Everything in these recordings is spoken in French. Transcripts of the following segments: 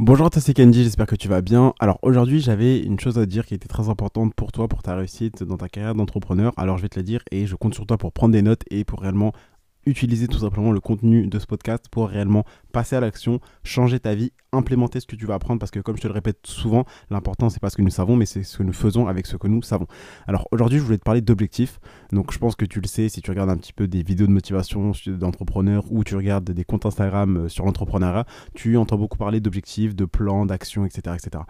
Bonjour, c'est Kenji, j'espère que tu vas bien. Alors aujourd'hui, j'avais une chose à dire qui était très importante pour toi, pour ta réussite dans ta carrière d'entrepreneur. Alors je vais te la dire et je compte sur toi pour prendre des notes et pour réellement utiliser tout simplement le contenu de ce podcast pour réellement passer à l'action, changer ta vie, implémenter ce que tu vas apprendre parce que comme je te le répète souvent, l'important c'est pas ce que nous savons mais c'est ce que nous faisons avec ce que nous savons. Alors aujourd'hui, je voulais te parler d'objectifs. Donc je pense que tu le sais si tu regardes un petit peu des vidéos de motivation d'entrepreneurs ou tu regardes des comptes Instagram euh, sur l'entrepreneuriat, tu entends beaucoup parler d'objectifs, de plans, d'actions, etc., etc.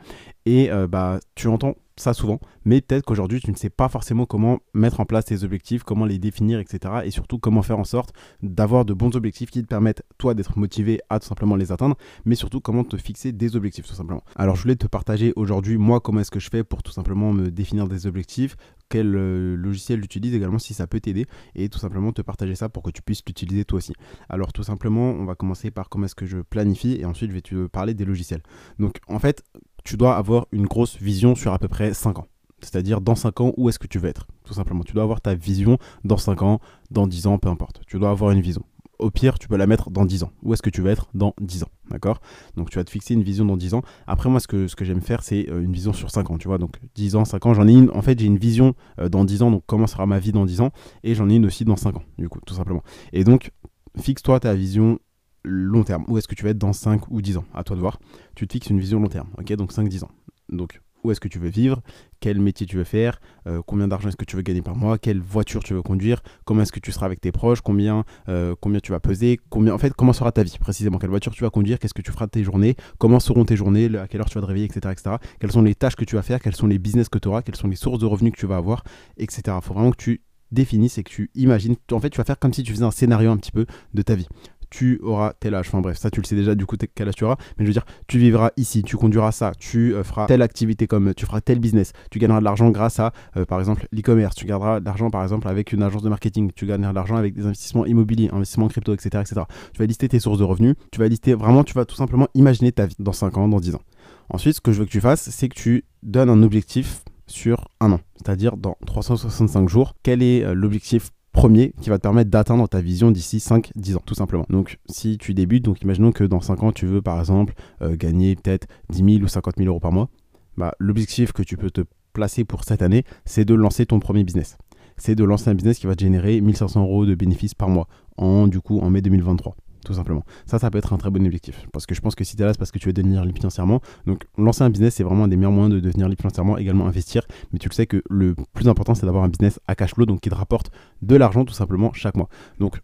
Et euh, bah tu entends ça souvent, mais peut-être qu'aujourd'hui tu ne sais pas forcément comment mettre en place tes objectifs, comment les définir, etc. Et surtout comment faire en sorte d'avoir de bons objectifs qui te permettent toi d'être motivé à tout simplement les atteindre, mais surtout comment te fixer des objectifs tout simplement. Alors je voulais te partager aujourd'hui moi comment est-ce que je fais pour tout simplement me définir des objectifs, quel euh, logiciel j'utilise également si ça peut t'aider et tout simplement te partager ça pour que tu puisses l'utiliser toi aussi. Alors tout simplement on va commencer par comment est-ce que je planifie et ensuite je vais te parler des logiciels. Donc en fait tu dois avoir une grosse vision sur à peu près 5 ans. C'est-à-dire dans 5 ans, où est-ce que tu veux être Tout simplement. Tu dois avoir ta vision dans 5 ans, dans 10 ans, peu importe. Tu dois avoir une vision. Au pire, tu peux la mettre dans 10 ans. Où est-ce que tu veux être dans 10 ans D'accord? Donc tu vas te fixer une vision dans 10 ans. Après, moi, ce que, ce que j'aime faire, c'est euh, une vision sur 5 ans. Tu vois, donc 10 ans, 5 ans, j'en ai une. En fait, j'ai une vision euh, dans 10 ans. Donc comment sera ma vie dans 10 ans? Et j'en ai une aussi dans 5 ans, du coup, tout simplement. Et donc, fixe-toi ta vision long terme. Où est-ce que tu vas être dans 5 ou 10 ans? À toi de voir. Tu te fixes une vision long terme. Ok, donc 5-10 ans. Donc, où est-ce que tu veux vivre, quel métier tu veux faire, euh, combien d'argent est-ce que tu veux gagner par mois, quelle voiture tu veux conduire, comment est-ce que tu seras avec tes proches, combien, euh, combien tu vas peser, combien, en fait, comment sera ta vie précisément, quelle voiture tu vas conduire, qu'est-ce que tu feras de tes journées, comment seront tes journées, à quelle heure tu vas te réveiller, etc., etc. Quelles sont les tâches que tu vas faire, quels sont les business que tu auras, quelles sont les sources de revenus que tu vas avoir, etc. Il faut vraiment que tu définisses et que tu imagines. En fait, tu vas faire comme si tu faisais un scénario un petit peu de ta vie tu auras tel âge. Enfin bref, ça tu le sais déjà du coup quel âge tu auras. Mais je veux dire, tu vivras ici, tu conduiras ça, tu euh, feras telle activité comme tu feras tel business, tu gagneras de l'argent grâce à euh, par exemple l'e-commerce, tu gagneras de l'argent par exemple avec une agence de marketing, tu gagneras de l'argent avec des investissements immobiliers, investissements crypto, etc., etc. Tu vas lister tes sources de revenus, tu vas lister vraiment, tu vas tout simplement imaginer ta vie dans 5 ans, dans 10 ans. Ensuite, ce que je veux que tu fasses, c'est que tu donnes un objectif sur un an, c'est-à-dire dans 365 jours. Quel est euh, l'objectif premier qui va te permettre d'atteindre ta vision d'ici 5-10 ans, tout simplement. Donc, si tu débutes, donc imaginons que dans 5 ans, tu veux par exemple euh, gagner peut-être 10 000 ou 50 000 euros par mois, bah, l'objectif que tu peux te placer pour cette année, c'est de lancer ton premier business. C'est de lancer un business qui va te générer 1500 euros de bénéfices par mois en, du coup, en mai 2023 tout simplement. Ça, ça peut être un très bon objectif. Parce que je pense que si tu es là, c'est parce que tu veux devenir libre financièrement. Donc, lancer un business, c'est vraiment un des meilleurs moyens de devenir libre financièrement. Également, investir. Mais tu le sais que le plus important, c'est d'avoir un business à cash flow, donc qui te rapporte de l'argent tout simplement chaque mois. Donc,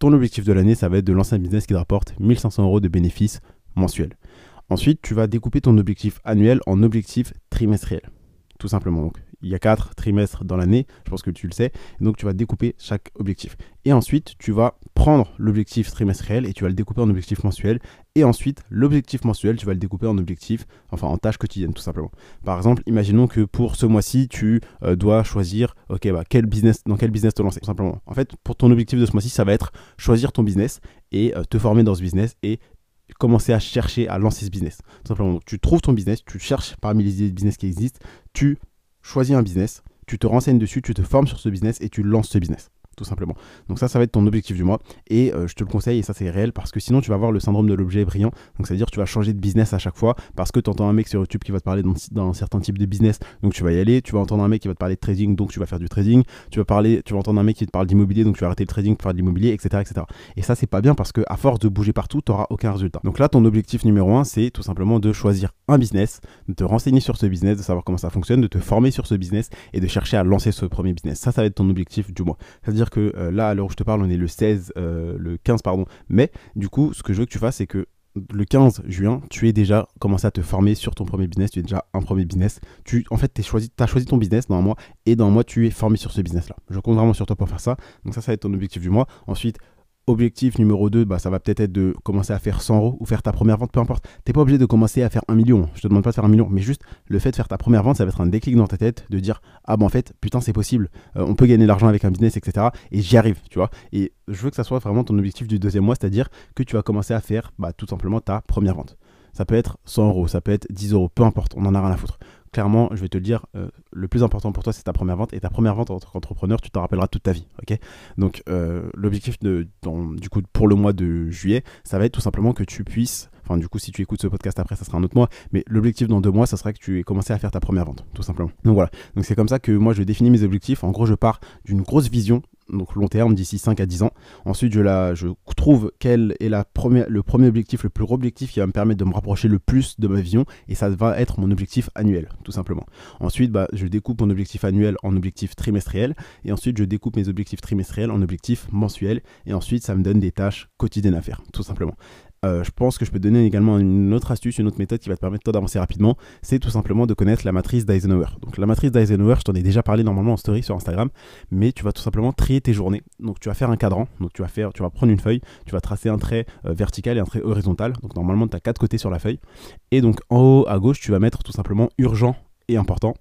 ton objectif de l'année, ça va être de lancer un business qui te rapporte 1500 euros de bénéfices mensuels. Ensuite, tu vas découper ton objectif annuel en objectif trimestriel. Simplement. Donc, il y a quatre trimestres dans l'année, je pense que tu le sais. Donc tu vas découper chaque objectif. Et ensuite, tu vas prendre l'objectif trimestriel et tu vas le découper en objectif mensuel. Et ensuite, l'objectif mensuel, tu vas le découper en objectif, enfin en tâches quotidiennes tout simplement. Par exemple, imaginons que pour ce mois-ci, tu euh, dois choisir, ok, bah, quel business, dans quel business te lancer, tout simplement. En fait, pour ton objectif de ce mois-ci, ça va être choisir ton business et euh, te former dans ce business et commencer à chercher à lancer ce business. Tout simplement. Tu trouves ton business, tu cherches parmi les business qui existent, tu choisis un business, tu te renseignes dessus, tu te formes sur ce business et tu lances ce business tout simplement. Donc ça, ça va être ton objectif du mois. Et euh, je te le conseille, et ça c'est réel, parce que sinon tu vas avoir le syndrome de l'objet brillant. Donc c'est-à-dire tu vas changer de business à chaque fois, parce que tu entends un mec sur YouTube qui va te parler dans, un certain type de business, donc tu vas y aller. Tu vas entendre un mec qui va te parler de trading, donc tu vas faire du trading. Tu vas, parler, tu vas entendre un mec qui te parle d'immobilier, donc tu vas arrêter le trading pour faire de l'immobilier, etc., etc. Et ça c'est pas bien parce que à force de bouger partout, tu n'auras aucun résultat. Donc là, ton objectif numéro un, c'est tout simplement de choisir un business, de te renseigner sur ce business, de savoir comment ça fonctionne, de te former sur ce business et de chercher à lancer ce premier business. Ça, ça va être ton objectif du mois. C'est-à-dire que euh, là, alors où je te parle, on est le 16, euh, le 15, pardon. Mais du coup, ce que je veux que tu fasses, c'est que le 15 juin, tu es déjà commencé à te former sur ton premier business, tu es déjà un premier business. Tu, en fait, tu choisi, as choisi ton business dans un mois et dans un mois, tu es formé sur ce business-là. Je compte vraiment sur toi pour faire ça. Donc ça, ça va être ton objectif du mois. Ensuite, Objectif numéro 2, bah, ça va peut-être être de commencer à faire 100 euros ou faire ta première vente, peu importe. T'es pas obligé de commencer à faire un million. Je te demande pas de faire un million, mais juste le fait de faire ta première vente, ça va être un déclic dans ta tête de dire ah bon en fait putain c'est possible, euh, on peut gagner de l'argent avec un business etc. Et j'y arrive, tu vois. Et je veux que ça soit vraiment ton objectif du deuxième mois, c'est-à-dire que tu vas commencer à faire bah, tout simplement ta première vente. Ça peut être 100 euros, ça peut être 10 euros, peu importe, on en a rien à foutre clairement, je vais te le dire, euh, le plus important pour toi, c'est ta première vente. Et ta première vente en tant qu'entrepreneur, tu t'en rappelleras toute ta vie. ok? Donc, euh, l'objectif du coup, pour le mois de juillet, ça va être tout simplement que tu puisses Enfin, du coup, si tu écoutes ce podcast après, ça sera un autre mois. Mais l'objectif dans deux mois, ça serait que tu aies commencé à faire ta première vente, tout simplement. Donc voilà. Donc c'est comme ça que moi, je définis mes objectifs. En gros, je pars d'une grosse vision donc long terme, d'ici 5 à 10 ans. Ensuite, je, la, je trouve quel est la le premier objectif, le plus gros objectif qui va me permettre de me rapprocher le plus de ma vision, et ça va être mon objectif annuel, tout simplement. Ensuite, bah, je découpe mon objectif annuel en objectif trimestriel, et ensuite, je découpe mes objectifs trimestriels en objectifs mensuels, et ensuite, ça me donne des tâches quotidiennes à faire, tout simplement. Euh, je pense que je peux te donner également une autre astuce, une autre méthode qui va te permettre d'avancer rapidement. C'est tout simplement de connaître la matrice d'Eisenhower. Donc la matrice d'Eisenhower, je t'en ai déjà parlé normalement en story sur Instagram, mais tu vas tout simplement trier tes journées. Donc tu vas faire un cadran, donc tu vas faire, prendre une feuille, tu vas tracer un trait euh, vertical et un trait horizontal. Donc normalement tu as quatre côtés sur la feuille. Et donc en haut à gauche, tu vas mettre tout simplement urgent et important.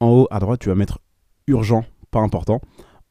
En haut à droite, tu vas mettre urgent, pas important.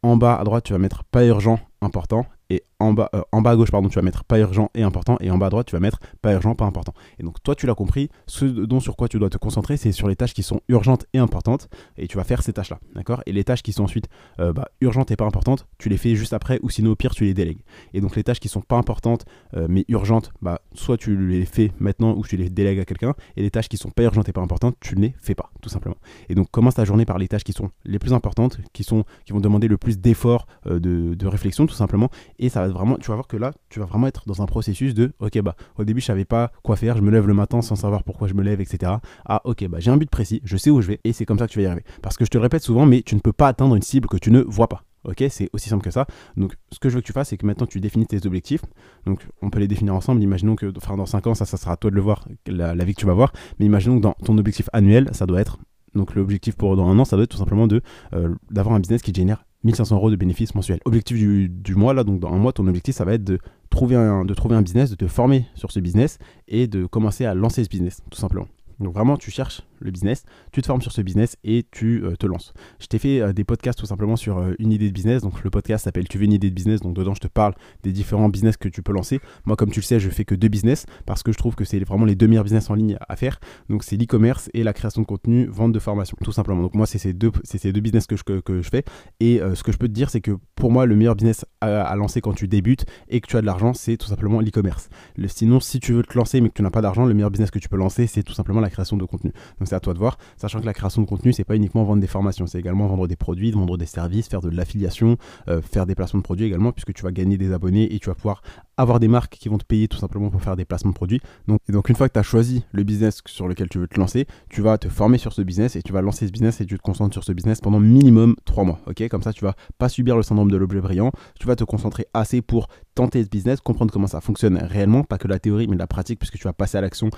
En bas à droite, tu vas mettre pas urgent, important et en bas, euh, en bas à gauche, pardon, tu vas mettre pas urgent et important, et en bas à droite, tu vas mettre pas urgent, pas important. Et donc, toi, tu l'as compris, ce dont sur quoi tu dois te concentrer, c'est sur les tâches qui sont urgentes et importantes, et tu vas faire ces tâches-là, d'accord? Et les tâches qui sont ensuite euh, bah, urgentes et pas importantes, tu les fais juste après, ou sinon, au pire, tu les délègues. Et donc, les tâches qui sont pas importantes, euh, mais urgentes, bah, soit tu les fais maintenant, ou tu les délègues à quelqu'un, et les tâches qui sont pas urgentes et pas importantes, tu ne les fais pas, tout simplement. Et donc, commence ta journée par les tâches qui sont les plus importantes, qui, sont, qui vont demander le plus d'efforts, de, de réflexion, tout simplement, et ça va vraiment, tu vas voir que là, tu vas vraiment être dans un processus de, ok, bah, au début, je savais pas quoi faire, je me lève le matin sans savoir pourquoi je me lève, etc. Ah, ok, bah, j'ai un but précis, je sais où je vais, et c'est comme ça que tu vas y arriver. Parce que je te le répète souvent, mais tu ne peux pas atteindre une cible que tu ne vois pas. Ok, c'est aussi simple que ça. Donc, ce que je veux que tu fasses, c'est que maintenant tu définis tes objectifs. Donc, on peut les définir ensemble. Imaginons que enfin, dans 5 ans, ça, ça sera à toi de le voir, la, vie que tu vas voir. Mais imaginons que dans ton objectif annuel, ça doit être donc l'objectif pour dans un an, ça doit être tout simplement de euh, d'avoir un business qui génère 1500 euros de bénéfices mensuels. Objectif du, mois, là, donc dans un mois, ton objectif, ça va être de trouver, un, de trouver un business, de te former sur ce business et de commencer à lancer ce business, tout simplement. Donc vraiment, tu cherches le business, tu te formes sur ce business et tu euh, te lances. Je t'ai fait euh, des podcasts tout simplement sur euh, une idée de business. Donc le podcast s'appelle Tu veux une idée de business. Donc dedans, je te parle des différents business que tu peux lancer. Moi, comme tu le sais, je fais que deux business parce que je trouve que c'est vraiment les deux meilleurs business en ligne à faire. Donc c'est l'e-commerce et la création de contenu, vente de formation, tout simplement. Donc moi, c'est ces deux, ces deux business que je, que, je fais. Et ce que je peux te dire, c'est que pour moi, le meilleur business à, lancer quand tu débutes et que tu as de l'argent, c'est tout simplement l'e-commerce. Sinon, si tu veux te lancer mais que tu n'as pas d'argent, le meilleur business que tu peux lancer, c'est tout simplement la création de contenu. Donc c'est à toi de voir, sachant que la création de contenu, c'est pas uniquement vendre des formations, c'est également vendre des produits, vendre des services, faire de l'affiliation, euh, faire des placements de produits également, puisque tu vas gagner des abonnés et tu vas pouvoir avoir des marques qui vont te payer tout simplement pour faire des placements de produits. Donc, donc une fois que tu as choisi le business sur lequel tu veux te lancer, tu vas te former sur ce business et tu vas lancer ce business et tu te concentres sur ce business pendant minimum 3 mois. Comme ça tu vas pas subir le syndrome de l'objet brillant. Tu vas te concentrer assez pour tenter ce business, comprendre comment ça fonctionne réellement, pas que la théorie mais la pratique, puisque tu vas passer à l'action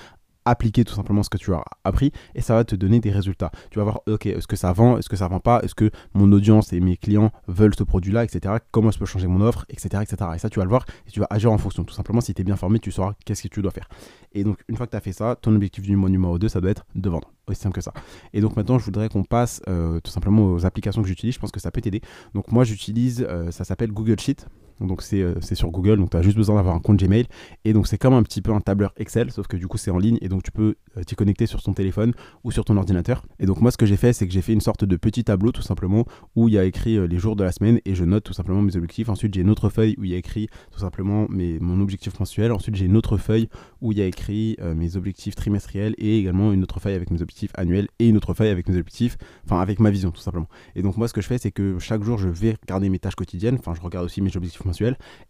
appliquer tout simplement ce que tu as appris et ça va te donner des résultats. Tu vas voir, ok, est-ce que ça vend, est-ce que ça vend pas, est-ce que mon audience et mes clients veulent ce produit-là, etc. Comment je peux changer mon offre, etc., etc. Et ça, tu vas le voir et tu vas agir en fonction. Tout simplement, si tu es bien formé, tu sauras qu'est-ce que tu dois faire. Et donc, une fois que tu as fait ça, ton objectif du mois numéro 2, ça doit être de vendre. Aussi simple que ça. Et donc maintenant, je voudrais qu'on passe euh, tout simplement aux applications que j'utilise. Je pense que ça peut t'aider. Donc moi, j'utilise, euh, ça s'appelle Google Sheet. Donc euh, c'est sur Google, donc tu as juste besoin d'avoir un compte Gmail. Et donc c'est comme un petit peu un tableur Excel, sauf que du coup c'est en ligne et donc tu peux euh, t'y connecter sur ton téléphone ou sur ton ordinateur. Et donc moi ce que j'ai fait, c'est que j'ai fait une sorte de petit tableau tout simplement où il y a écrit euh, les jours de la semaine et je note tout simplement mes objectifs. Ensuite j'ai une autre feuille où il y a écrit tout simplement mes, mon objectif mensuel. Ensuite j'ai une autre feuille où il y a écrit mes objectifs trimestriels et également une autre feuille avec mes objectifs annuels et une autre feuille avec mes objectifs, enfin avec ma vision tout simplement. Et donc moi ce que je fais, c'est que chaque jour je vais regarder mes tâches quotidiennes, enfin je regarde aussi mes objectifs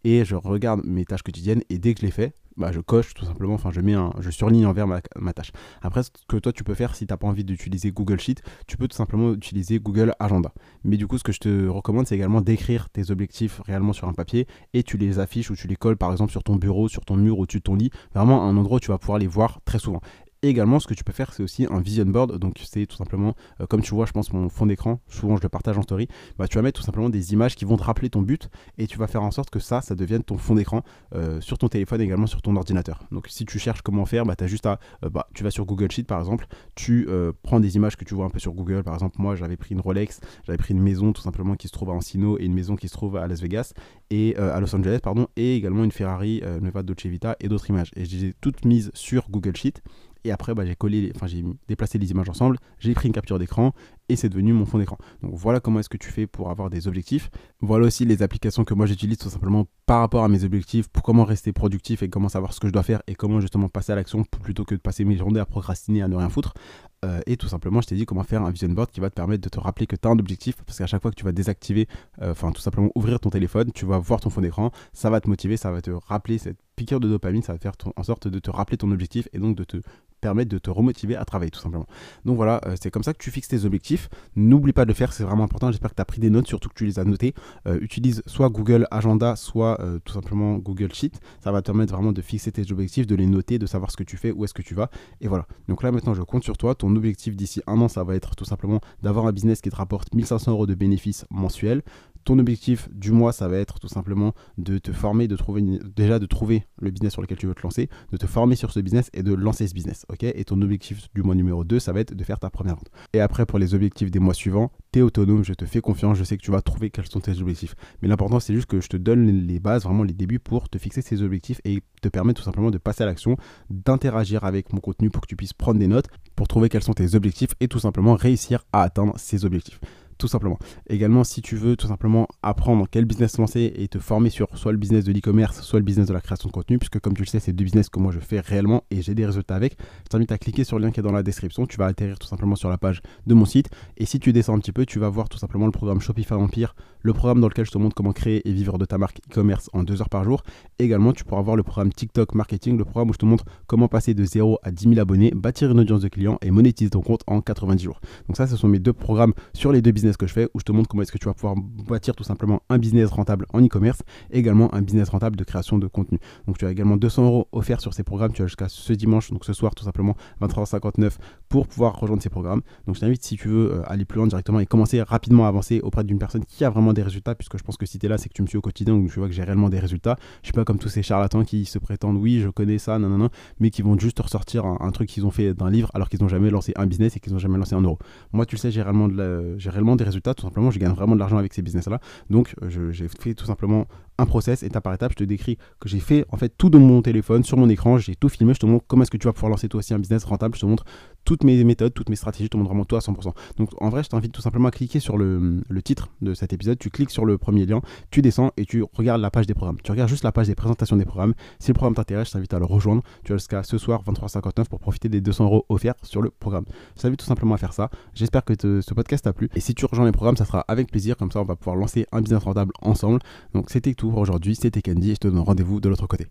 et je regarde mes tâches quotidiennes et dès que je les fais, bah, je coche tout simplement, enfin je mets un, je surligne envers ma, ma tâche. Après, ce que toi tu peux faire si tu n'as pas envie d'utiliser Google Sheet, tu peux tout simplement utiliser Google Agenda. Mais du coup, ce que je te recommande, c'est également d'écrire tes objectifs réellement sur un papier et tu les affiches ou tu les colles par exemple sur ton bureau, sur ton mur, au-dessus de ton lit, vraiment un endroit où tu vas pouvoir les voir très souvent également, ce que tu peux faire, c'est aussi un vision board. Donc, c'est tout simplement, euh, comme tu vois, je pense, mon fond d'écran, souvent je le partage en story. Bah, tu vas mettre tout simplement des images qui vont te rappeler ton but et tu vas faire en sorte que ça, ça devienne ton fond d'écran euh, sur ton téléphone, également sur ton ordinateur. Donc, si tu cherches comment faire, bah, as juste à, euh, bah, tu vas sur Google Sheet par exemple, tu prends des images que tu vois un peu sur Google. Par exemple, moi, j'avais pris une Rolex, j'avais pris une maison tout simplement qui se trouve à Encino et une maison qui se trouve à Las Vegas et à Los Angeles, pardon, et également une Ferrari Nevada Dolce Vita et d'autres images. Et je les ai toutes mises sur Google Sheet Et après, bah, j'ai collé, enfin j'ai déplacé les images ensemble, j'ai pris une capture d'écran et c'est devenu mon fond d'écran. Donc voilà comment est-ce que tu fais pour avoir des objectifs. Voilà aussi les applications que moi j'utilise tout simplement par rapport à mes objectifs pour comment rester productif et comment savoir ce que je dois faire et comment justement passer à l'action plutôt que de passer mes journées à procrastiner, à ne rien foutre. Euh, et tout simplement, je t'ai dit comment faire un vision board qui va te permettre de te rappeler que tu as un objectif. Parce qu'à chaque fois que tu vas désactiver, euh, enfin tout simplement ouvrir ton téléphone, tu vas voir ton fond d'écran, ça va te motiver, ça va te rappeler cette piqûre de dopamine, ça va faire en sorte de te rappeler ton objectif et donc de te permettre de te remotiver à travailler tout simplement. Donc voilà, euh, c'est comme ça que tu fixes tes objectifs. N'oublie pas de le faire, c'est vraiment important. J'espère que tu as pris des notes, surtout que tu les as notées. Euh, utilise soit Google Agenda, soit euh, tout simplement Google Sheet. Ça va te permettre vraiment de fixer tes objectifs, de les noter, de savoir ce que tu fais, où est-ce que tu vas. Et voilà. Donc là maintenant, je compte sur toi. Ton objectif d'ici un an, ça va être tout simplement d'avoir un business qui te rapporte 1500 euros de bénéfices mensuels. Ton objectif du mois, ça va être tout simplement de te former, de trouver déjà de trouver le business sur lequel tu veux te lancer, de te former sur ce business et de lancer ce business. et ton objectif du mois numéro 2, ça va être de faire ta première vente. Et après, pour les objectifs des mois suivants, tu es autonome, je te fais confiance, je sais que tu vas trouver quels sont tes objectifs. Mais l'important, c'est juste que je te donne les bases, vraiment les débuts pour te fixer ces objectifs et te permettre tout simplement de passer à l'action, d'interagir avec mon contenu pour que tu puisses prendre des notes, pour trouver quels sont tes objectifs et tout simplement réussir à atteindre ces objectifs tout simplement. Également, si tu veux tout simplement apprendre quel business lancer et te former sur soit le business de l'e-commerce, soit le business de la création de contenu, puisque comme tu le sais, c'est deux business que moi je fais réellement et j'ai des résultats avec, je t'invite à cliquer sur le lien qui est dans la description. Tu vas atterrir tout simplement sur la page de mon site. Et si tu descends un petit peu, tu vas voir tout simplement le programme Shopify Empire, le programme dans lequel je te montre comment créer et vivre de ta marque e-commerce en deux heures par jour. Également, tu pourras voir le programme TikTok Marketing, le programme où je te montre comment passer de 0 à 10 000 abonnés, bâtir une audience de clients et monétiser ton compte en 90 jours. Donc ça, ce sont mes deux programmes sur les deux business que je fais où je te montre comment est-ce que tu vas pouvoir bâtir tout simplement un business rentable en e-commerce, également un business rentable de création de contenu. Donc tu as également 200 euros offerts sur ces programmes, tu as jusqu'à ce dimanche, donc ce soir tout simplement 23h59 pour pouvoir rejoindre ces programmes. Donc je t'invite si tu veux euh, aller plus loin directement et commencer rapidement à avancer auprès d'une personne qui a vraiment résultats, puisque je pense que si tu es là, c'est que tu me suis au quotidien, donc tu vois que j'ai réellement des résultats. Je suis pas comme tous ces charlatans qui se prétendent oui, je connais ça, non, non, mais qui vont juste ressortir un, truc qu'ils ont fait d'un livre alors qu'ils n'ont jamais lancé un business et qu'ils n'ont jamais lancé un euro. Moi, tu le sais, j'ai réellement, réellement des résultats, tout simplement, je gagne vraiment de l'argent avec ces business-là. Donc, euh, j'ai fait tout simplement un process étape par étape. Je te décris que j'ai fait en fait tout de mon téléphone, sur mon écran, j'ai tout filmé. Je te montre comment est-ce que tu vas pouvoir lancer toi aussi un business rentable. Je te montre toutes mes méthodes, toutes mes stratégies. Je te montre vraiment tout à 100%. Donc en vrai, je t'invite tout simplement à cliquer sur le, le, titre de cet épisode. Tu cliques sur le premier lien, tu descends et tu regardes la page des programmes. Tu regardes juste la page des présentations des programmes. Si le programme t'intéresse, je t'invite à le rejoindre. Tu as jusqu'à ce soir 23h59 pour profiter des 200 euros offerts sur le programme. Je t'invite tout simplement à faire ça. J'espère que ce podcast t'a plu. Et si tu rejoins les programmes, ça sera avec plaisir. Comme ça, on va pouvoir lancer un business rentable ensemble. Donc c'était tout aujourd'hui. C'était Candy et je te donne rendez-vous de l'autre côté.